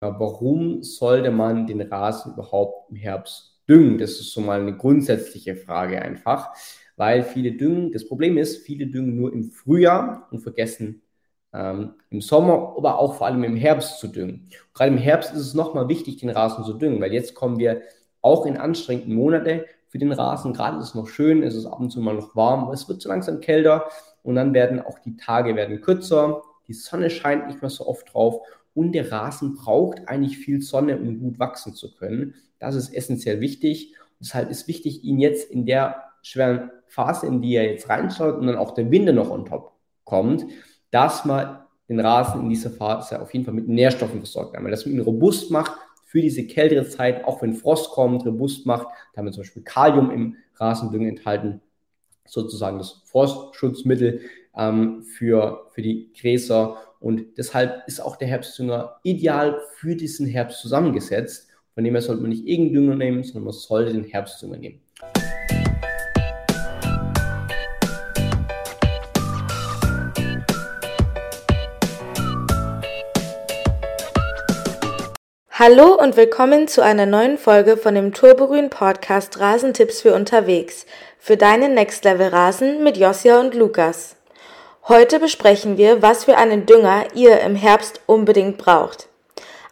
warum sollte man den Rasen überhaupt im Herbst düngen? Das ist so mal eine grundsätzliche Frage einfach, weil viele düngen, das Problem ist, viele düngen nur im Frühjahr und vergessen ähm, im Sommer, aber auch vor allem im Herbst zu düngen. gerade im Herbst ist es nochmal wichtig, den Rasen zu düngen, weil jetzt kommen wir auch in anstrengenden Monate für den Rasen. Gerade ist es noch schön, ist es ab und zu mal noch warm, aber es wird so langsam kälter und dann werden auch die Tage werden kürzer, die Sonne scheint nicht mehr so oft drauf und der Rasen braucht eigentlich viel Sonne, um gut wachsen zu können. Das ist essentiell wichtig. Und deshalb ist wichtig, ihn jetzt in der schweren Phase, in die er jetzt reinschaut und dann auch der Winde noch on top kommt, dass man den Rasen in dieser Phase auf jeden Fall mit Nährstoffen versorgt, weil das ihn robust macht für diese kältere Zeit, auch wenn Frost kommt, robust macht. Da haben wir zum Beispiel Kalium im Rasendüngen enthalten, sozusagen das Frostschutzmittel ähm, für, für die Gräser. Und deshalb ist auch der Herbstdünger ideal für diesen Herbst zusammengesetzt. Von dem her sollte man nicht irgendeinen Dünger nehmen, sondern man sollte den Herbstdünger nehmen. Hallo und willkommen zu einer neuen Folge von dem Turbogrün Podcast Rasentipps für unterwegs für deinen Next Level Rasen mit Josia und Lukas. Heute besprechen wir, was für einen Dünger ihr im Herbst unbedingt braucht.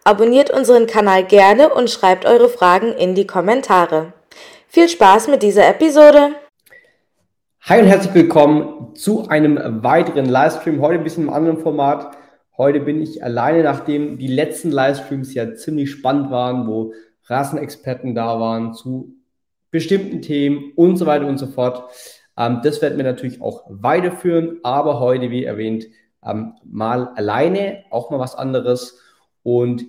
Abonniert unseren Kanal gerne und schreibt eure Fragen in die Kommentare. Viel Spaß mit dieser Episode! Hi und herzlich willkommen zu einem weiteren Livestream, heute ein bisschen im anderen Format. Heute bin ich alleine, nachdem die letzten Livestreams ja ziemlich spannend waren, wo Rasenexperten da waren zu bestimmten Themen und so weiter und so fort. Ähm, das werden wir natürlich auch weiterführen, aber heute, wie erwähnt, ähm, mal alleine, auch mal was anderes. Und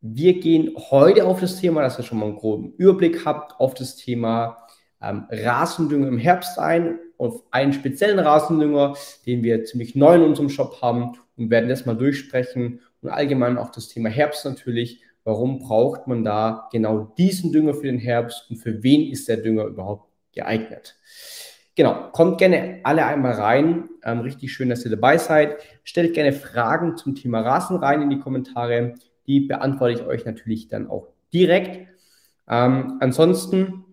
wir gehen heute auf das Thema, dass ihr schon mal einen groben Überblick habt, auf das Thema ähm, Rasendünger im Herbst ein, auf einen speziellen Rasendünger, den wir ziemlich neu in unserem Shop haben und werden das mal durchsprechen und allgemein auch das Thema Herbst natürlich. Warum braucht man da genau diesen Dünger für den Herbst und für wen ist der Dünger überhaupt geeignet? Genau, kommt gerne alle einmal rein. Ähm, richtig schön, dass ihr dabei seid. Stellt gerne Fragen zum Thema Rasen rein in die Kommentare. Die beantworte ich euch natürlich dann auch direkt. Ähm, ansonsten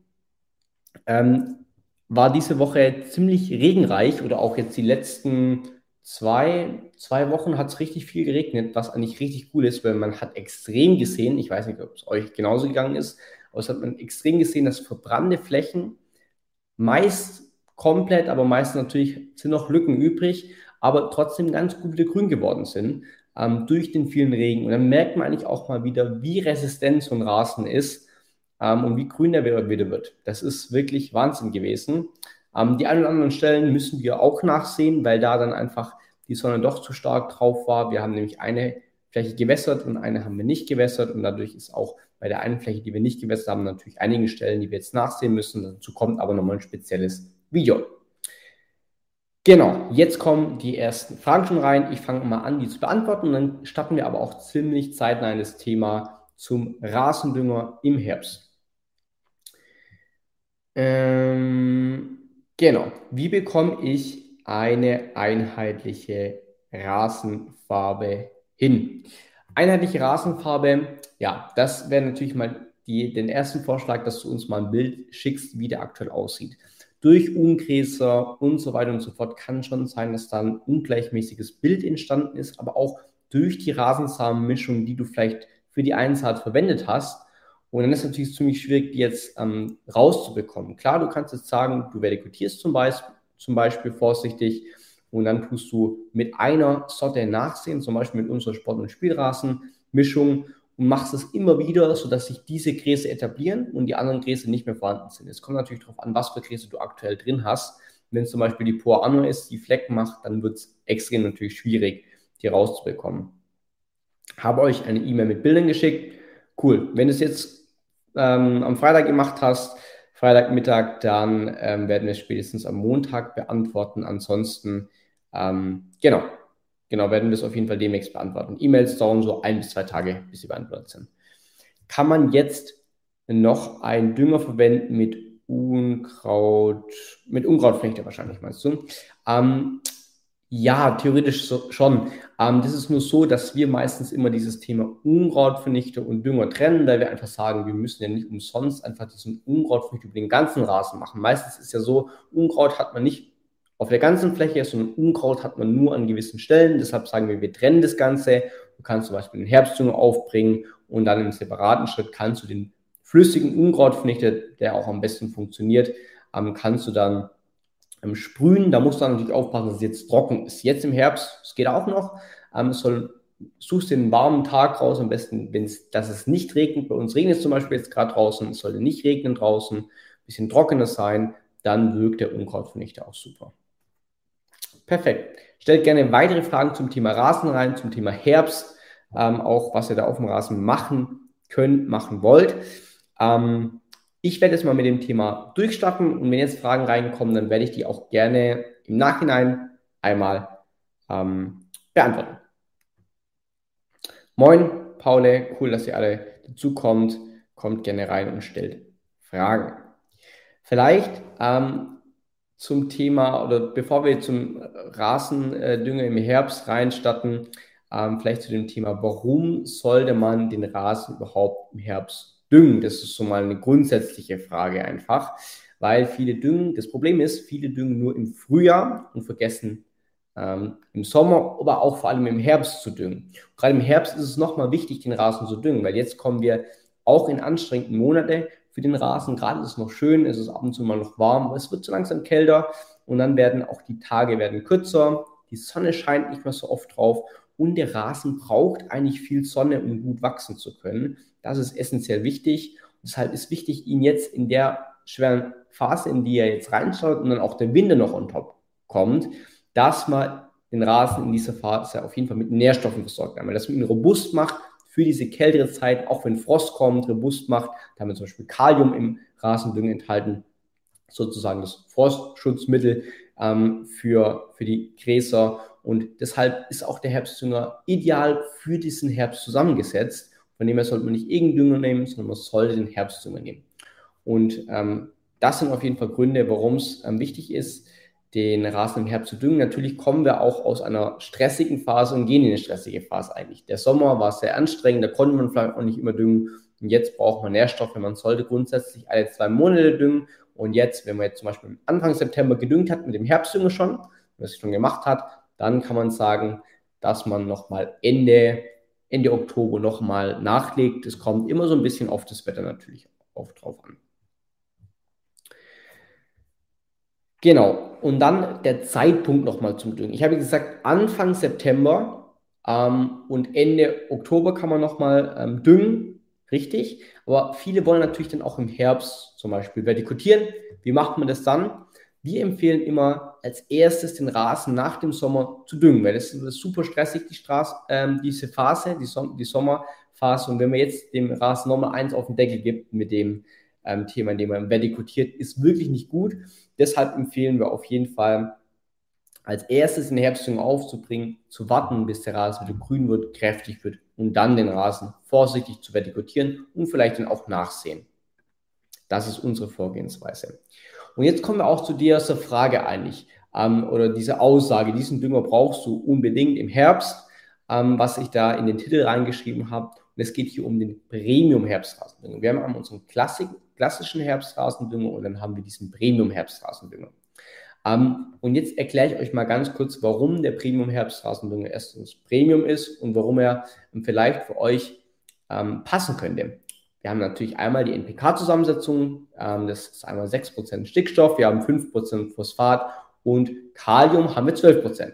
ähm, war diese Woche ziemlich regenreich oder auch jetzt die letzten zwei, zwei Wochen hat es richtig viel geregnet, was eigentlich richtig cool ist, weil man hat extrem gesehen, ich weiß nicht, ob es euch genauso gegangen ist, aber es hat man extrem gesehen, dass verbrannte Flächen meist komplett, aber meist natürlich sind noch Lücken übrig, aber trotzdem ganz gut wieder grün geworden sind ähm, durch den vielen Regen. Und dann merkt man eigentlich auch mal wieder, wie resistent so ein Rasen ist ähm, und wie grün der wieder wird. Das ist wirklich Wahnsinn gewesen. Ähm, die ein oder anderen Stellen müssen wir auch nachsehen, weil da dann einfach die Sonne doch zu stark drauf war. Wir haben nämlich eine Fläche gewässert und eine haben wir nicht gewässert und dadurch ist auch bei der einen Fläche, die wir nicht gewässert haben, natürlich einige Stellen, die wir jetzt nachsehen müssen. Dazu kommt aber nochmal ein spezielles Video. Genau, jetzt kommen die ersten Fragen schon rein. Ich fange mal an, die zu beantworten und dann starten wir aber auch ziemlich zeitnah in das Thema zum Rasendünger im Herbst. Ähm, genau, wie bekomme ich eine einheitliche Rasenfarbe hin. Einheitliche Rasenfarbe, ja, das wäre natürlich mal die, den ersten Vorschlag, dass du uns mal ein Bild schickst, wie der aktuell aussieht. Durch Ungräser und so weiter und so fort kann schon sein, dass da ein ungleichmäßiges Bild entstanden ist, aber auch durch die Rasensamenmischung, die du vielleicht für die Einsaat verwendet hast. Und dann ist es natürlich ziemlich schwierig, die jetzt ähm, rauszubekommen. Klar, du kannst jetzt sagen, du vertikutierst zum Beispiel, zum Beispiel vorsichtig und dann tust du mit einer Sorte nachsehen, zum Beispiel mit unserer Sport- und Spielrasenmischung und machst es immer wieder, sodass sich diese Gräser etablieren und die anderen Gräser nicht mehr vorhanden sind. Es kommt natürlich darauf an, was für Gräser du aktuell drin hast. Wenn zum Beispiel die Poa Anno ist, die Flecken macht, dann wird es extrem natürlich schwierig, die rauszubekommen. Habe euch eine E-Mail mit Bildern geschickt. Cool. Wenn du es jetzt ähm, am Freitag gemacht hast, Freitagmittag, dann ähm, werden wir es spätestens am Montag beantworten. Ansonsten, ähm, genau, genau, werden wir es auf jeden Fall demnächst beantworten. E-Mails dauern so ein bis zwei Tage, bis sie beantwortet sind. Kann man jetzt noch einen Dünger verwenden mit Unkraut, mit Unkrautflechte wahrscheinlich, meinst du? Ähm, ja, theoretisch so, schon. Ähm, das ist nur so, dass wir meistens immer dieses Thema Unkrautvernichter und Dünger trennen, weil wir einfach sagen, wir müssen ja nicht umsonst einfach diesen Unkrautvernichter über den ganzen Rasen machen. Meistens ist ja so, Unkraut hat man nicht auf der ganzen Fläche, sondern Unkraut hat man nur an gewissen Stellen. Deshalb sagen wir, wir trennen das Ganze. Du kannst zum Beispiel den Herbstdünger aufbringen und dann im separaten Schritt kannst du den flüssigen Unkrautvernichter, der auch am besten funktioniert, ähm, kannst du dann ähm, sprühen. Da musst du dann natürlich aufpassen, dass es jetzt trocken ist. Jetzt im Herbst, es geht auch noch, ähm, soll, suchst den warmen Tag raus, am besten, wenn es, dass es nicht regnet. Bei uns regnet es zum Beispiel jetzt gerade draußen, es sollte nicht regnen draußen, ein bisschen trockener sein, dann wirkt der Unkrautvernichter auch super. Perfekt. Stellt gerne weitere Fragen zum Thema Rasen rein, zum Thema Herbst, ähm, auch was ihr da auf dem Rasen machen könnt, machen wollt. Ähm, ich werde jetzt mal mit dem Thema durchstarten und wenn jetzt Fragen reinkommen, dann werde ich die auch gerne im Nachhinein einmal ähm, beantworten. Moin, Paule, cool, dass ihr alle dazukommt. Kommt gerne rein und stellt Fragen. Vielleicht ähm, zum Thema oder bevor wir zum Rasendünger im Herbst reinstatten, ähm, vielleicht zu dem Thema, warum sollte man den Rasen überhaupt im Herbst düngen? Das ist so mal eine grundsätzliche Frage einfach, weil viele düngen, das Problem ist, viele düngen nur im Frühjahr und vergessen ähm, im Sommer, aber auch vor allem im Herbst zu düngen. Gerade im Herbst ist es nochmal wichtig, den Rasen zu düngen, weil jetzt kommen wir auch in anstrengenden Monate für den Rasen. Gerade ist es noch schön, es ist ab und zu mal noch warm, aber es wird so langsam kälter und dann werden auch die Tage werden kürzer, die Sonne scheint nicht mehr so oft drauf und der Rasen braucht eigentlich viel Sonne, um gut wachsen zu können. Das ist essentiell wichtig. Deshalb ist wichtig, ihn jetzt in der schweren Phase, in die er jetzt reinschaut und dann auch der Winter noch on top kommt, dass man den Rasen in dieser Phase auf jeden Fall mit Nährstoffen versorgt. Dass man ihn robust macht für diese kältere Zeit, auch wenn Frost kommt, robust macht. Da haben wir zum Beispiel Kalium im Rasendünger enthalten, sozusagen das Frostschutzmittel ähm, für, für die Gräser. Und deshalb ist auch der Herbstdünger ideal für diesen Herbst zusammengesetzt. Von dem her sollte man nicht irgendeinen Dünger nehmen, sondern man sollte den Herbstdünger nehmen. Und ähm, das sind auf jeden Fall Gründe, warum es ähm, wichtig ist, den Rasen im Herbst zu düngen. Natürlich kommen wir auch aus einer stressigen Phase und gehen in eine stressige Phase eigentlich. Der Sommer war sehr anstrengend, da konnte man vielleicht auch nicht immer düngen. Und jetzt braucht man Nährstoffe. Man sollte grundsätzlich alle zwei Monate düngen. Und jetzt, wenn man jetzt zum Beispiel Anfang September gedüngt hat mit dem Herbstdünger schon, was es schon gemacht hat, dann kann man sagen, dass man nochmal Ende Ende Oktober nochmal nachlegt. Es kommt immer so ein bisschen auf das Wetter natürlich auch drauf an. Genau, und dann der Zeitpunkt nochmal zum Düngen. Ich habe gesagt, Anfang September ähm, und Ende Oktober kann man nochmal ähm, düngen, richtig. Aber viele wollen natürlich dann auch im Herbst zum Beispiel vertikutieren. Wie macht man das dann? Wir empfehlen immer als erstes den Rasen nach dem Sommer zu düngen, weil das ist super stressig, die Straße, ähm, diese Phase, die, Som die, Sommerphase. Und wenn man jetzt dem Rasen nochmal eins auf den Deckel gibt mit dem ähm, Thema, in dem man vertikutiert, ist wirklich nicht gut. Deshalb empfehlen wir auf jeden Fall als erstes in der Herbstdüngung aufzubringen, zu warten, bis der Rasen wieder grün wird, kräftig wird und dann den Rasen vorsichtig zu vertikutieren und vielleicht dann auch nachsehen. Das ist unsere Vorgehensweise. Und jetzt kommen wir auch zu dieser Frage eigentlich, ähm, oder diese Aussage, diesen Dünger brauchst du unbedingt im Herbst, ähm, was ich da in den Titel reingeschrieben habe. Und es geht hier um den Premium-Herbstrasendünger. Wir haben unseren Klassik, klassischen Herbstrasendünger und dann haben wir diesen Premium-Herbstrasendünger. Ähm, und jetzt erkläre ich euch mal ganz kurz, warum der Premium-Herbstrasendünger erstens Premium ist und warum er ähm, vielleicht für euch ähm, passen könnte. Wir haben natürlich einmal die NPK-Zusammensetzung, ähm, das ist einmal 6% Stickstoff, wir haben 5% Phosphat und Kalium haben wir 12%.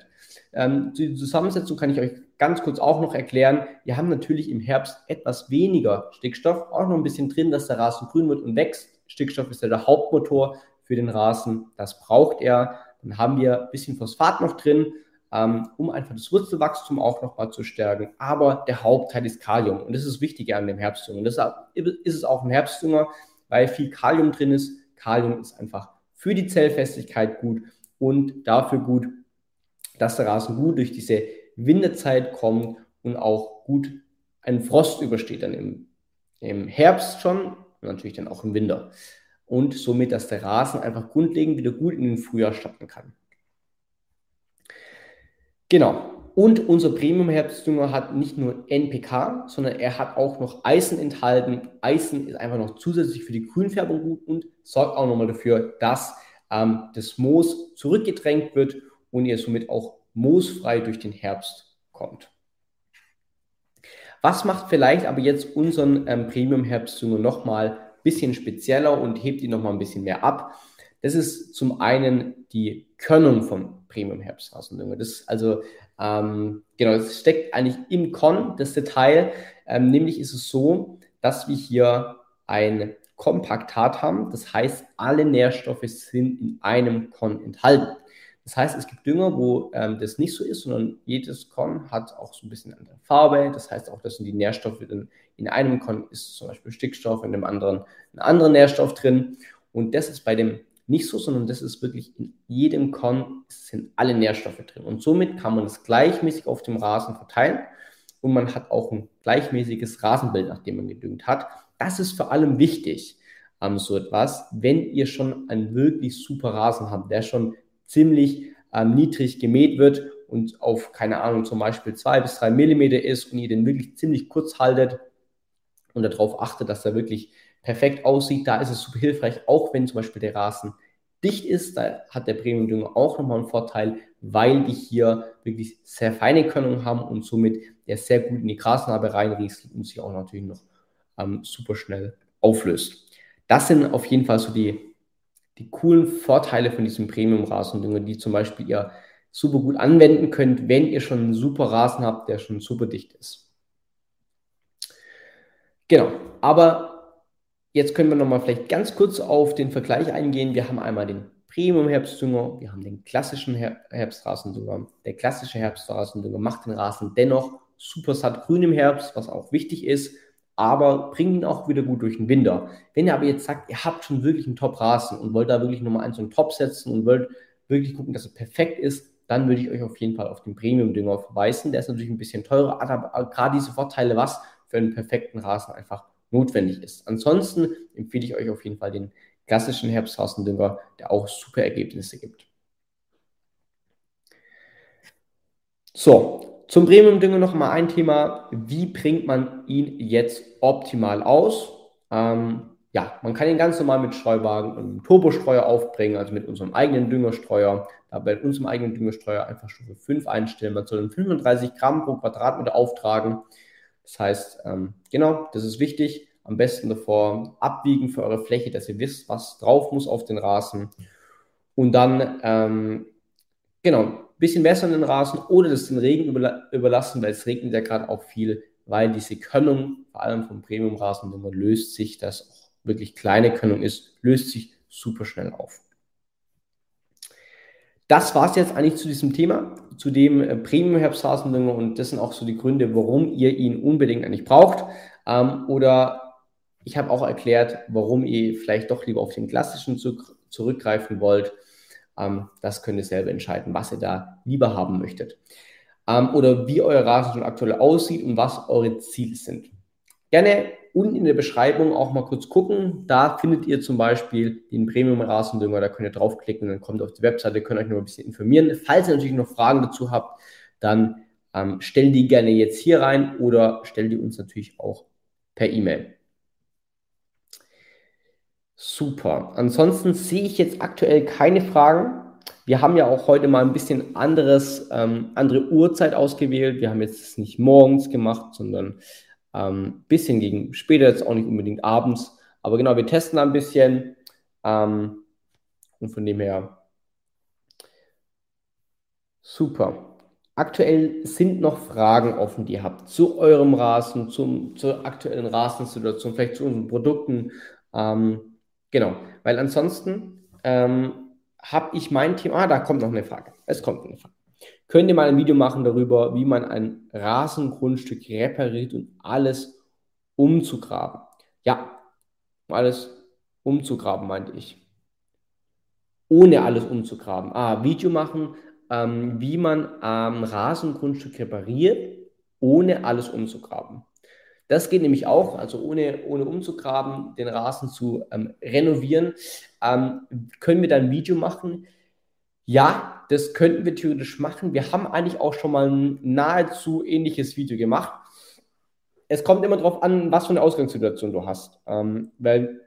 Ähm, die Zusammensetzung kann ich euch ganz kurz auch noch erklären. Wir haben natürlich im Herbst etwas weniger Stickstoff, auch noch ein bisschen drin, dass der Rasen grün wird und wächst. Stickstoff ist ja der Hauptmotor für den Rasen, das braucht er. Dann haben wir ein bisschen Phosphat noch drin, ähm, um einfach das Wurzelwachstum auch nochmal zu stärken. Aber der Hauptteil ist Kalium und das ist wichtig an dem Herbstdünger. Und deshalb ist es auch ein Herbstdünger, weil viel Kalium drin ist. Kalium ist einfach für die Zellfestigkeit gut und dafür gut, dass der Rasen gut durch diese Winterzeit kommt und auch gut einen Frost übersteht dann im, im Herbst schon und natürlich dann auch im Winter. Und somit, dass der Rasen einfach grundlegend wieder gut in den Frühjahr starten kann. Genau. Und unser Premium-Herbstdünger hat nicht nur NPK, sondern er hat auch noch Eisen enthalten. Eisen ist einfach noch zusätzlich für die Grünfärbung gut und sorgt auch nochmal dafür, dass ähm, das Moos zurückgedrängt wird und ihr somit auch moosfrei durch den Herbst kommt. Was macht vielleicht aber jetzt unseren ähm, Premium-Herbstdünger nochmal ein bisschen spezieller und hebt ihn nochmal ein bisschen mehr ab? Das ist zum einen die Körnung vom Premium-Herbstrasendünger. Das ist also, ähm, genau, das steckt eigentlich im Korn, das Detail. Ähm, nämlich ist es so, dass wir hier ein Kompaktat haben. Das heißt, alle Nährstoffe sind in einem Korn enthalten. Das heißt, es gibt Dünger, wo ähm, das nicht so ist, sondern jedes Korn hat auch so ein bisschen andere Farbe. Das heißt auch, dass sind die Nährstoffe in, in einem Korn ist zum Beispiel Stickstoff, in dem anderen ein anderer Nährstoff drin. Und das ist bei dem nicht so, sondern das ist wirklich in jedem Korn sind alle Nährstoffe drin. Und somit kann man es gleichmäßig auf dem Rasen verteilen und man hat auch ein gleichmäßiges Rasenbild, nachdem man gedüngt hat. Das ist vor allem wichtig, ähm, so etwas, wenn ihr schon einen wirklich super Rasen habt, der schon ziemlich ähm, niedrig gemäht wird und auf, keine Ahnung, zum Beispiel zwei bis drei Millimeter ist und ihr den wirklich ziemlich kurz haltet und darauf achtet, dass er wirklich perfekt aussieht, da ist es super hilfreich, auch wenn zum Beispiel der Rasen dicht ist, da hat der Premium-Dünger auch nochmal einen Vorteil, weil die hier wirklich sehr feine Körnung haben und somit der sehr gut in die Grasnarbe reinrieselt und sich auch natürlich noch ähm, super schnell auflöst. Das sind auf jeden Fall so die, die coolen Vorteile von diesem Premium-Rasendünger, die zum Beispiel ihr super gut anwenden könnt, wenn ihr schon einen super Rasen habt, der schon super dicht ist. Genau, aber Jetzt können wir nochmal vielleicht ganz kurz auf den Vergleich eingehen. Wir haben einmal den Premium-Herbstdünger, wir haben den klassischen Her Herbstrasendünger. Der klassische Herbstrasendünger macht den Rasen dennoch super satt grün im Herbst, was auch wichtig ist, aber bringt ihn auch wieder gut durch den Winter. Wenn ihr aber jetzt sagt, ihr habt schon wirklich einen Top-Rasen und wollt da wirklich nochmal einen so einen Top setzen und wollt wirklich gucken, dass er perfekt ist, dann würde ich euch auf jeden Fall auf den Premium-Dünger verweisen. Der ist natürlich ein bisschen teurer, aber gerade diese Vorteile, was für einen perfekten Rasen einfach notwendig ist. Ansonsten empfehle ich euch auf jeden Fall den klassischen Herbstrasendünger, der auch super Ergebnisse gibt. So, zum Premium-Dünger noch mal ein Thema. Wie bringt man ihn jetzt optimal aus? Ähm, ja, man kann ihn ganz normal mit Streuwagen und einem Turbostreuer aufbringen, also mit unserem eigenen Düngerstreuer. Da bei unserem eigenen Düngerstreuer einfach Stufe 5 einstellen. Man soll 35 Gramm pro Quadratmeter auftragen. Das heißt, ähm, genau, das ist wichtig. Am besten davor abwiegen für eure Fläche, dass ihr wisst, was drauf muss auf den Rasen. Und dann, ähm, genau, bisschen wässern den Rasen oder das den Regen überla überlassen, weil es regnet ja gerade auch viel, weil diese Könnung, vor allem vom Premium-Rasen, löst sich, das auch wirklich kleine Könnung ist, löst sich super schnell auf. Das war es jetzt eigentlich zu diesem Thema, zu dem äh, Premium-Herbstrasendünger und das sind auch so die Gründe, warum ihr ihn unbedingt eigentlich braucht. Ähm, oder ich habe auch erklärt, warum ihr vielleicht doch lieber auf den klassischen zurückgreifen wollt. Ähm, das könnt ihr selber entscheiden, was ihr da lieber haben möchtet. Ähm, oder wie euer Rasen schon aktuell aussieht und was eure Ziele sind. Gerne unten in der Beschreibung auch mal kurz gucken. Da findet ihr zum Beispiel den Premium-Rasendünger. Da könnt ihr draufklicken und dann kommt ihr auf die Webseite, könnt euch noch ein bisschen informieren. Falls ihr natürlich noch Fragen dazu habt, dann ähm, stellt die gerne jetzt hier rein oder stellt die uns natürlich auch per E-Mail. Super. Ansonsten sehe ich jetzt aktuell keine Fragen. Wir haben ja auch heute mal ein bisschen anderes, ähm, andere Uhrzeit ausgewählt. Wir haben jetzt nicht morgens gemacht, sondern ähm, bisschen gegen später, jetzt auch nicht unbedingt abends. Aber genau, wir testen ein bisschen. Ähm, und von dem her super. Aktuell sind noch Fragen offen, die ihr habt zu eurem Rasen, zum, zur aktuellen Rasensituation, vielleicht zu unseren Produkten. Ähm, genau, weil ansonsten ähm, habe ich mein Thema. Ah, da kommt noch eine Frage. Es kommt eine Frage. Könnt ihr mal ein Video machen darüber, wie man ein Rasengrundstück repariert und alles umzugraben? Ja, alles umzugraben, meinte ich. Ohne alles umzugraben. Ah, Video machen, ähm, wie man am Rasengrundstück repariert, ohne alles umzugraben. Das geht nämlich auch, also ohne, ohne umzugraben, den Rasen zu ähm, renovieren, ähm, können wir dann ein Video machen. Ja, das könnten wir theoretisch machen. Wir haben eigentlich auch schon mal ein nahezu ähnliches Video gemacht. Es kommt immer darauf an, was für eine Ausgangssituation du hast. Ähm, weil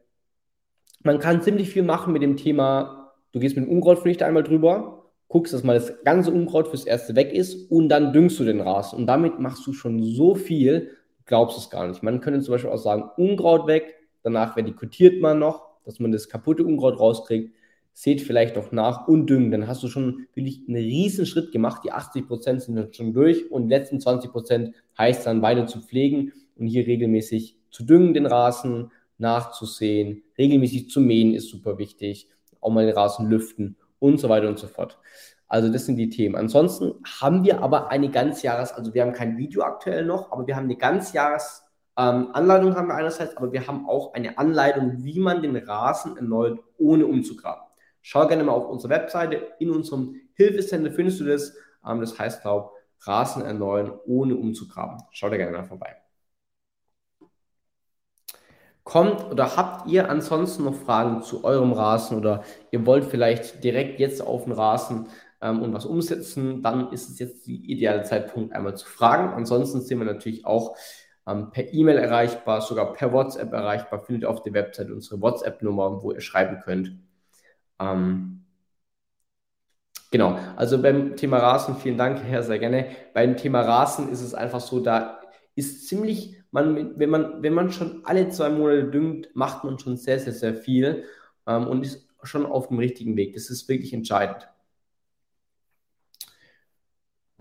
man kann ziemlich viel machen mit dem Thema, du gehst mit dem Unkrautvernichter einmal drüber, guckst, dass mal das ganze Unkraut fürs Erste weg ist und dann düngst du den Rasen. Und damit machst du schon so viel, glaubst es gar nicht. Man könnte zum Beispiel auch sagen, Unkraut weg, danach vertikutiert man noch, dass man das kaputte Unkraut rauskriegt seht vielleicht noch nach und düngen. Dann hast du schon wirklich einen riesen Schritt gemacht. Die 80 Prozent sind dann schon durch und die letzten 20 Prozent heißt dann weiter zu pflegen und hier regelmäßig zu düngen, den Rasen nachzusehen, regelmäßig zu mähen ist super wichtig, auch mal den Rasen lüften und so weiter und so fort. Also das sind die Themen. Ansonsten haben wir aber eine Ganzjahres, also wir haben kein Video aktuell noch, aber wir haben eine Ganzjahres ähm, Anleitung haben wir einerseits, aber wir haben auch eine Anleitung, wie man den Rasen erneut ohne umzugraben. Schau gerne mal auf unsere Webseite. In unserem Hilfecenter findest du das. Ähm, das heißt, glaube Rasen erneuern, ohne umzugraben. Schau da gerne mal vorbei. Kommt oder habt ihr ansonsten noch Fragen zu eurem Rasen oder ihr wollt vielleicht direkt jetzt auf den Rasen ähm, und was umsetzen, dann ist es jetzt die ideale Zeitpunkt, einmal zu fragen. Ansonsten sind wir natürlich auch ähm, per E-Mail erreichbar, sogar per WhatsApp erreichbar. Findet auf der Website unsere WhatsApp-Nummer, wo ihr schreiben könnt. Ähm, genau, also beim Thema Rasen, vielen Dank, Herr, sehr gerne. Beim Thema Rasen ist es einfach so, da ist ziemlich, man, wenn, man, wenn man schon alle zwei Monate düngt, macht man schon sehr, sehr, sehr viel ähm, und ist schon auf dem richtigen Weg. Das ist wirklich entscheidend.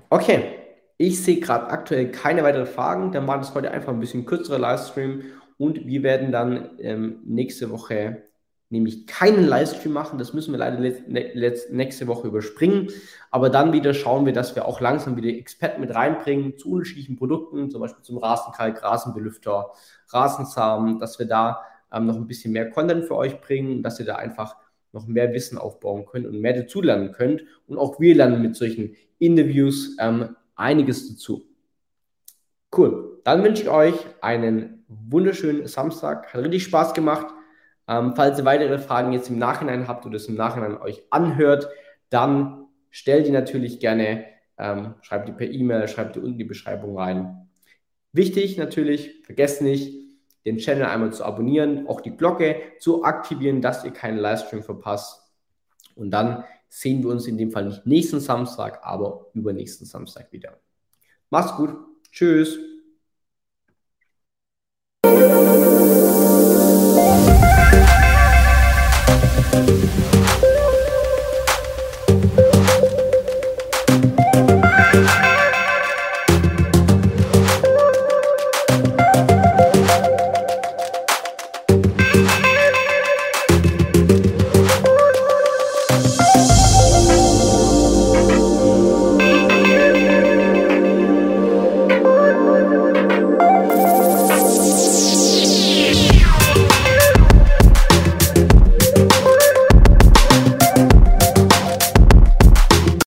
Okay, ich sehe gerade aktuell keine weiteren Fragen. Dann war das heute einfach ein bisschen kürzerer Livestream und wir werden dann ähm, nächste Woche nämlich keinen Livestream machen. Das müssen wir leider nächste Woche überspringen. Aber dann wieder schauen wir, dass wir auch langsam wieder Experten mit reinbringen zu unterschiedlichen Produkten, zum Beispiel zum Rasenkalk, Rasenbelüfter, Rasensamen, dass wir da ähm, noch ein bisschen mehr Content für euch bringen, dass ihr da einfach noch mehr Wissen aufbauen könnt und mehr dazu lernen könnt. Und auch wir lernen mit solchen Interviews ähm, einiges dazu. Cool. Dann wünsche ich euch einen wunderschönen Samstag. Hat richtig Spaß gemacht. Ähm, falls ihr weitere Fragen jetzt im Nachhinein habt oder es im Nachhinein euch anhört, dann stellt die natürlich gerne, ähm, schreibt die per E-Mail, schreibt die unten die Beschreibung rein. Wichtig natürlich, vergesst nicht, den Channel einmal zu abonnieren, auch die Glocke zu aktivieren, dass ihr keinen Livestream verpasst. Und dann sehen wir uns in dem Fall nicht nächsten Samstag, aber übernächsten Samstag wieder. Macht's gut. Tschüss.